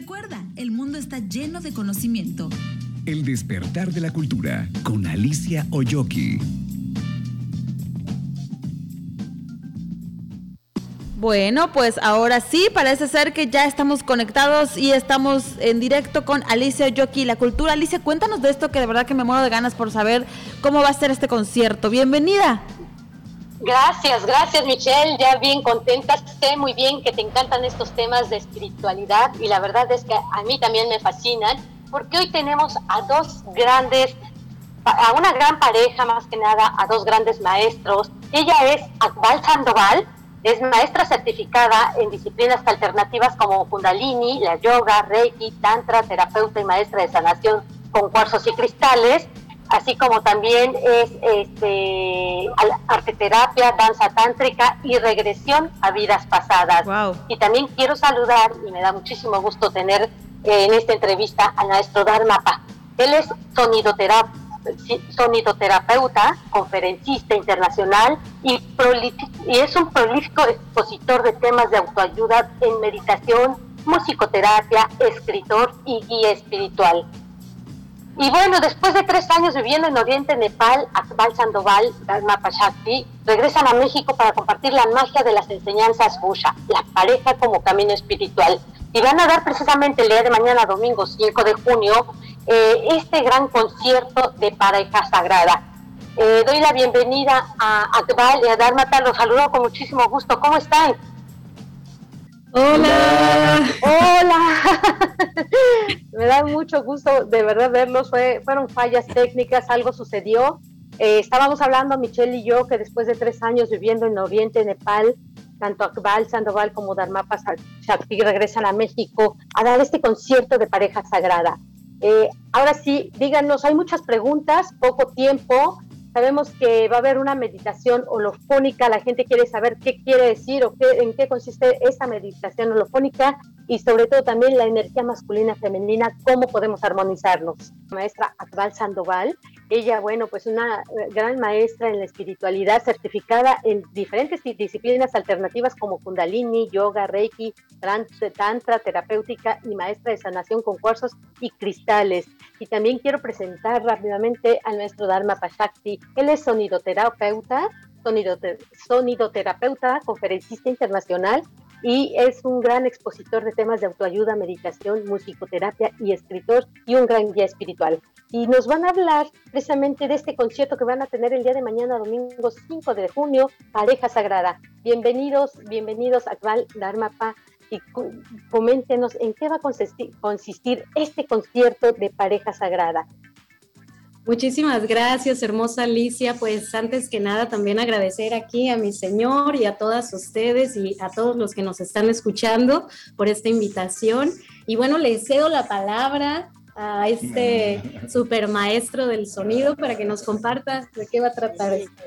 Recuerda, el mundo está lleno de conocimiento. El despertar de la cultura con Alicia Oyoki. Bueno, pues ahora sí, parece ser que ya estamos conectados y estamos en directo con Alicia Yoki, la cultura. Alicia, cuéntanos de esto que de verdad que me muero de ganas por saber cómo va a ser este concierto. Bienvenida. Gracias, gracias Michelle, ya bien contenta, sé muy bien que te encantan estos temas de espiritualidad y la verdad es que a mí también me fascinan porque hoy tenemos a dos grandes, a una gran pareja más que nada, a dos grandes maestros. Ella es Akbal Sandoval, es maestra certificada en disciplinas alternativas como Kundalini, la yoga, Reiki, Tantra, terapeuta y maestra de sanación con cuarzos y cristales, así como también es este, arteterapia, danza tántrica y regresión a vidas pasadas. Y también quiero saludar, y me da muchísimo gusto tener eh, en esta entrevista al maestro Dharmapa. Él es sonidoterapeuta sonidoterapeuta, conferencista internacional y, y es un prolífico expositor de temas de autoayuda en meditación, musicoterapia, escritor y guía espiritual. Y bueno, después de tres años viviendo en Oriente, Nepal, Akbal Sandoval, Dharma Pashakti, regresan a México para compartir la magia de las enseñanzas Busha, la pareja como camino espiritual. Y van a dar precisamente el día de mañana, domingo 5 de junio, eh, este gran concierto de pareja sagrada. Eh, doy la bienvenida a Akbal y a Dharmata, los saludo con muchísimo gusto. ¿Cómo están? Hola. Hola. Me da mucho gusto de verdad verlos. Fue, fueron fallas técnicas, algo sucedió. Eh, estábamos hablando, Michelle y yo, que después de tres años viviendo en Oriente, Nepal, tanto Akbal Sandoval como Dharmapa Shakti regresan a México a dar este concierto de pareja sagrada. Eh, ahora sí, díganos, hay muchas preguntas, poco tiempo. Sabemos que va a haber una meditación holofónica, la gente quiere saber qué quiere decir o qué, en qué consiste esa meditación holofónica y sobre todo también la energía masculina femenina, cómo podemos armonizarnos. maestra Akbal Sandoval ella, bueno, pues una eh, gran maestra en la espiritualidad, certificada en diferentes disciplinas alternativas como Kundalini, Yoga, Reiki, Tantra, terapéutica y maestra de sanación con cuarzos y cristales. Y también quiero presentar rápidamente al nuestro Dharma Pashakti. Él es sonidoterapeuta, sonidoterapeuta, conferencista internacional y es un gran expositor de temas de autoayuda, meditación, musicoterapia y escritor y un gran guía espiritual. Y nos van a hablar precisamente de este concierto que van a tener el día de mañana, domingo 5 de junio, Pareja Sagrada. Bienvenidos, bienvenidos a Kval Dharmapa y coméntenos en qué va a consistir este concierto de Pareja Sagrada. Muchísimas gracias, hermosa Alicia. Pues antes que nada también agradecer aquí a mi señor y a todas ustedes y a todos los que nos están escuchando por esta invitación. Y bueno, le cedo la palabra a este super maestro del sonido para que nos comparta de qué va a tratar esto.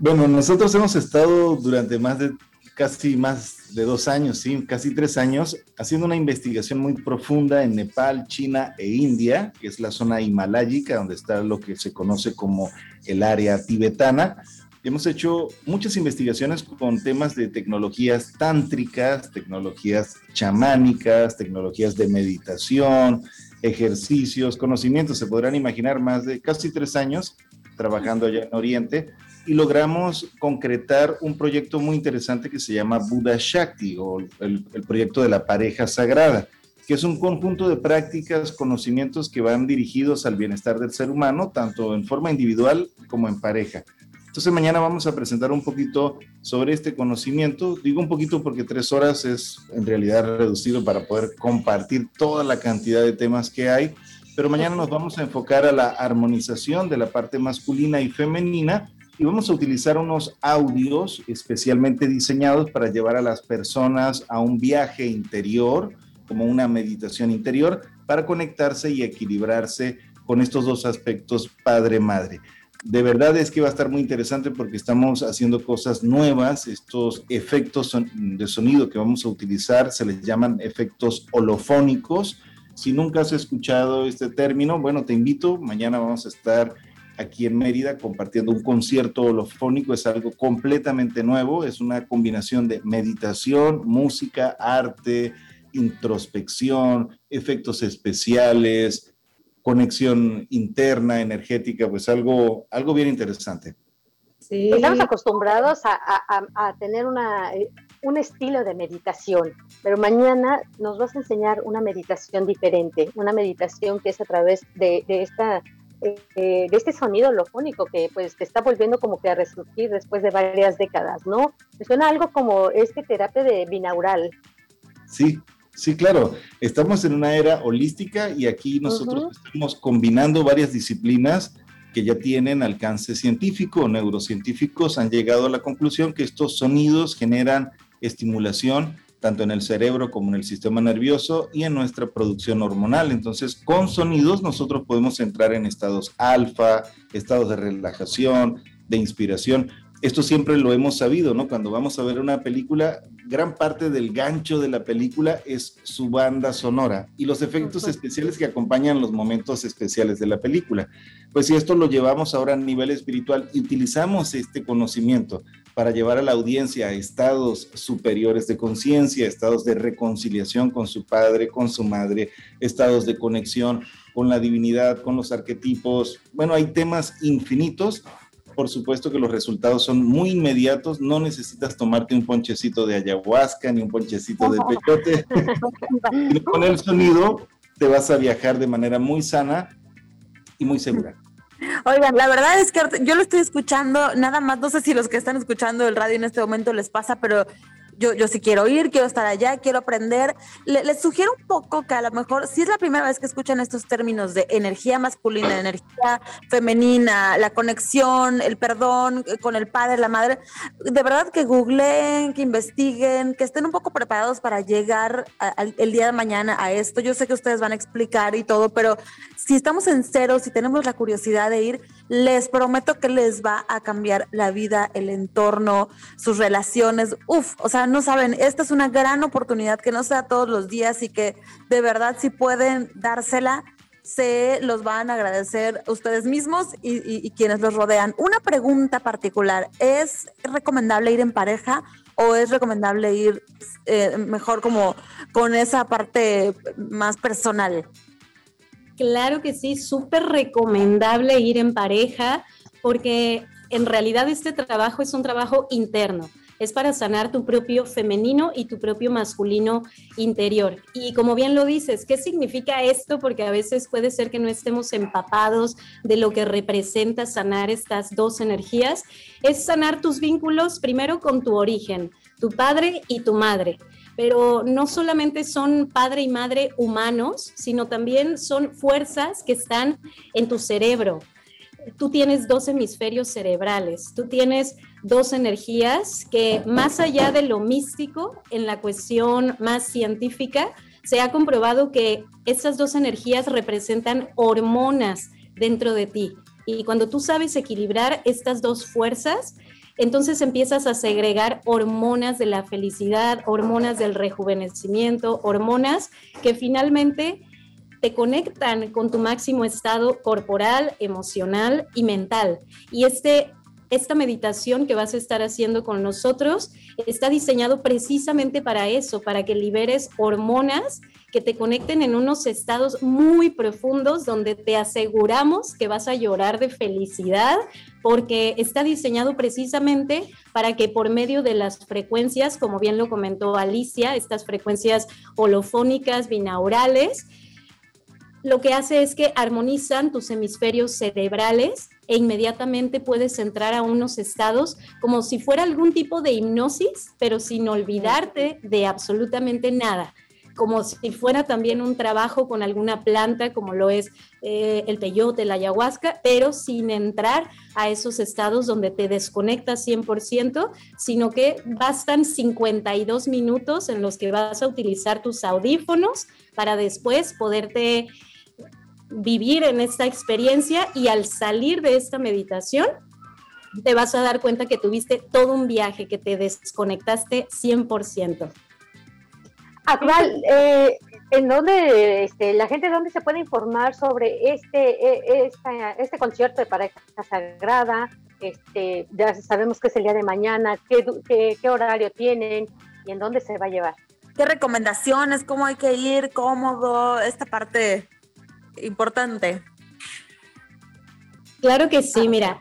Bueno, nosotros hemos estado durante más de casi más de dos años, sí, casi tres años, haciendo una investigación muy profunda en Nepal, China e India, que es la zona himaláyica, donde está lo que se conoce como el área tibetana. Hemos hecho muchas investigaciones con temas de tecnologías tántricas, tecnologías chamánicas, tecnologías de meditación, ejercicios, conocimientos. Se podrán imaginar más de casi tres años trabajando allá en Oriente y logramos concretar un proyecto muy interesante que se llama Buddha Shakti o el, proyecto de la pareja sagrada, que es un conjunto de prácticas, conocimientos que van dirigidos al bienestar del ser humano, tanto en forma individual como en pareja. Entonces mañana vamos a presentar un poquito sobre este conocimiento. Digo un poquito porque tres horas es en realidad reducido para poder compartir toda la cantidad de temas que hay. Pero mañana nos vamos a enfocar a la armonización de la parte masculina y femenina y vamos a utilizar unos audios especialmente diseñados para llevar a las personas a un viaje interior, como una meditación interior, para conectarse y equilibrarse con estos dos aspectos padre-madre. De verdad es que va a estar muy interesante porque estamos haciendo cosas nuevas. Estos efectos de sonido que vamos a utilizar se les llaman efectos holofónicos. Si nunca has escuchado este término, bueno, te invito. Mañana vamos a estar aquí en Mérida compartiendo un concierto holofónico. Es algo completamente nuevo, es una combinación de meditación, música, arte, introspección, efectos especiales, conexión interna, energética, pues algo, algo bien interesante. Estamos acostumbrados a, tener una, eh, un estilo de meditación, pero mañana nos vas a enseñar una meditación diferente, una meditación que es a través de, esta eh, de este sonido holofónico que pues te está volviendo como que a resurgir después de varias décadas, ¿no? Me suena algo como este terapia de binaural. Sí, sí, claro. Estamos en una era holística y aquí nosotros estamos combinando varias disciplinas que ya tienen alcance científico, neurocientíficos han llegado a la conclusión que estos sonidos generan estimulación tanto en el cerebro como en el sistema nervioso y en nuestra producción hormonal. Entonces, con sonidos nosotros podemos entrar en estados alfa, estados de relajación, de inspiración. Esto siempre lo hemos sabido, ¿no? Cuando vamos a ver una película, gran parte del gancho de la película es su banda sonora y los efectos especiales que acompañan los momentos especiales de la película. Pues si esto lo llevamos ahora a nivel espiritual y utilizamos este conocimiento para llevar a la audiencia a estados superiores de conciencia, estados de reconciliación con su padre, con su madre, estados de conexión con la divinidad, con los arquetipos. Bueno, hay temas infinitos. Por supuesto que los resultados son muy inmediatos, no necesitas tomarte un ponchecito de ayahuasca ni un ponchecito de peyote. con el sonido te vas a viajar de manera muy sana y muy segura. Oigan, la verdad es que yo lo estoy escuchando, nada más, no sé si los que están escuchando el radio en este momento les pasa, pero yo, yo sí quiero ir, quiero estar allá, quiero aprender. les sugiero un poco que a lo mejor, si es la primera vez que escuchan estos términos de energía masculina, energía femenina, la conexión, el perdón eh, con el padre, la madre, de verdad que googleen, que investiguen, que estén un poco preparados para llegar el día de mañana a esto. Yo sé que ustedes van a explicar y todo, pero si estamos en cero, si tenemos la curiosidad de ir, les prometo que les va a cambiar la vida, el entorno, sus relaciones. Uf, o sea, no saben, esta es una gran oportunidad que no sea todos los días y que de verdad si pueden dársela, se los van a agradecer ustedes mismos y, quienes los rodean. Una pregunta particular, ¿es recomendable ir en pareja o es recomendable ir eh, mejor como con esa parte más personal? Claro que sí, súper recomendable ir en pareja porque en realidad este trabajo es un trabajo interno es para sanar tu propio femenino y tu propio masculino interior. Y como bien lo dices, ¿qué significa esto? Porque a veces puede ser que no estemos empapados de lo que representa sanar estas dos energías. Es sanar tus vínculos primero con tu origen, tu padre y tu madre pero no solamente son padre y madre humanos, sino también son fuerzas que están en tu cerebro, tú tienes dos hemisferios cerebrales, tú tienes dos energías que más allá de lo místico, en la cuestión más científica, se ha comprobado que esas dos energías representan hormonas dentro de ti. Y cuando tú sabes equilibrar estas dos fuerzas, entonces empiezas a segregar hormonas de la felicidad, hormonas del rejuvenecimiento, hormonas que finalmente te conectan con tu máximo estado corporal, emocional y mental. Y este, esta meditación que vas a estar haciendo con nosotros está diseñado precisamente para eso, para que liberes hormonas que te conecten en unos estados muy profundos donde te aseguramos que vas a llorar de felicidad porque está diseñado precisamente para que por medio de las frecuencias, como bien lo comentó Alicia, estas frecuencias holofónicas, binaurales, lo que hace es que armonizan tus hemisferios cerebrales e inmediatamente puedes entrar a unos estados como si fuera algún tipo de hipnosis, pero sin olvidarte de absolutamente nada. Como si fuera también un trabajo con alguna planta, como lo es eh, el peyote, la ayahuasca, pero sin entrar a esos estados donde te desconectas 100%, sino que bastan 52 minutos en los que vas a utilizar tus audífonos para después poderte vivir en esta experiencia y al salir de esta meditación, te vas a dar cuenta que tuviste todo un viaje, que te desconectaste 100%. Actual, eh, ¿en dónde este, la gente dónde se puede informar sobre este, e, este concierto de pareja sagrada? Este, ya sabemos que es el día de mañana, qué, qué, qué horario tienen y en dónde se va a llevar. qué recomendaciones, cómo hay que ir, cómodo, esta parte importante. Claro que sí, mira,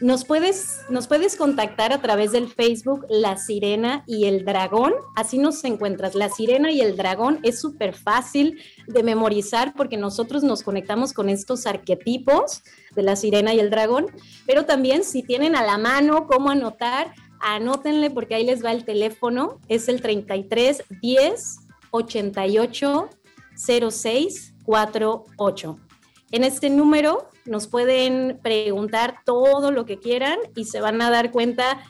nos puedes, nos puedes contactar a través del Facebook La Sirena y el Dragón. Así nos encuentras. La Sirena y el Dragón es súper fácil de memorizar porque nosotros nos conectamos con estos arquetipos de la Sirena y el Dragón. Pero también si tienen a la mano cómo anotar, anótenle porque ahí les va el teléfono. Es el 33 10 88 06 48. En este número nos pueden preguntar todo lo que quieran y se van a dar cuenta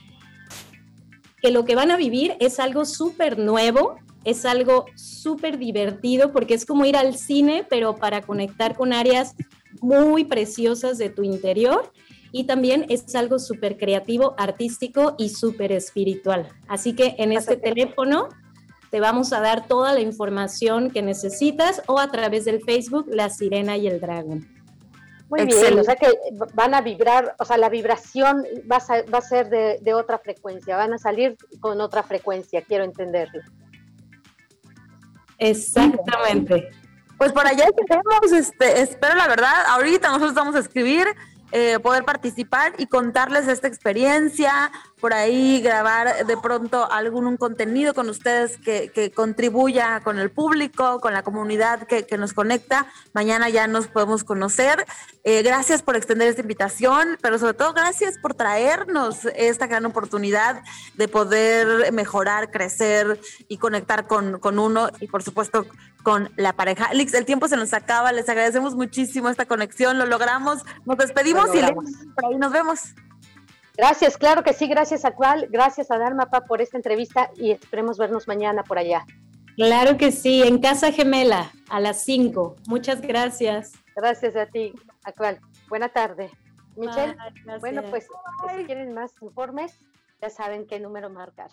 que lo que van a vivir es algo súper nuevo, es algo súper divertido porque es como ir al cine, pero para conectar con áreas muy preciosas de tu interior y también es algo súper creativo, artístico y súper espiritual. Así que en este teléfono te vamos a dar toda la información que necesitas o a través del Facebook La Sirena y el Dragón. Muy bien, o sea que van a vibrar, o sea, la vibración va a, va a ser de, de, otra frecuencia, van a salir con otra frecuencia, quiero entenderlo. Exactamente. Pues por allá tenemos, este, espero la verdad, ahorita nosotros vamos a escribir eh, poder participar y contarles esta experiencia, por ahí grabar de pronto algún un contenido con ustedes que, que, contribuya con el público, con la comunidad que, que, nos conecta. Mañana ya nos podemos conocer. Eh, gracias por extender esta invitación, pero sobre todo gracias por traernos esta gran oportunidad de poder mejorar, crecer y conectar con, con uno y por supuesto con la pareja. Alex, el tiempo se nos acaba, les agradecemos muchísimo esta conexión, lo logramos, nos despedimos y por ahí nos vemos. Gracias, claro que sí, gracias a Cual, gracias a Dharmapa por esta entrevista y esperemos vernos mañana por allá. Claro que sí, en Casa Gemela, a las 5. Muchas gracias. Gracias a ti, Acual. Buena tarde. Michelle, bueno, pues si quieren más informes, ya saben qué número marcar.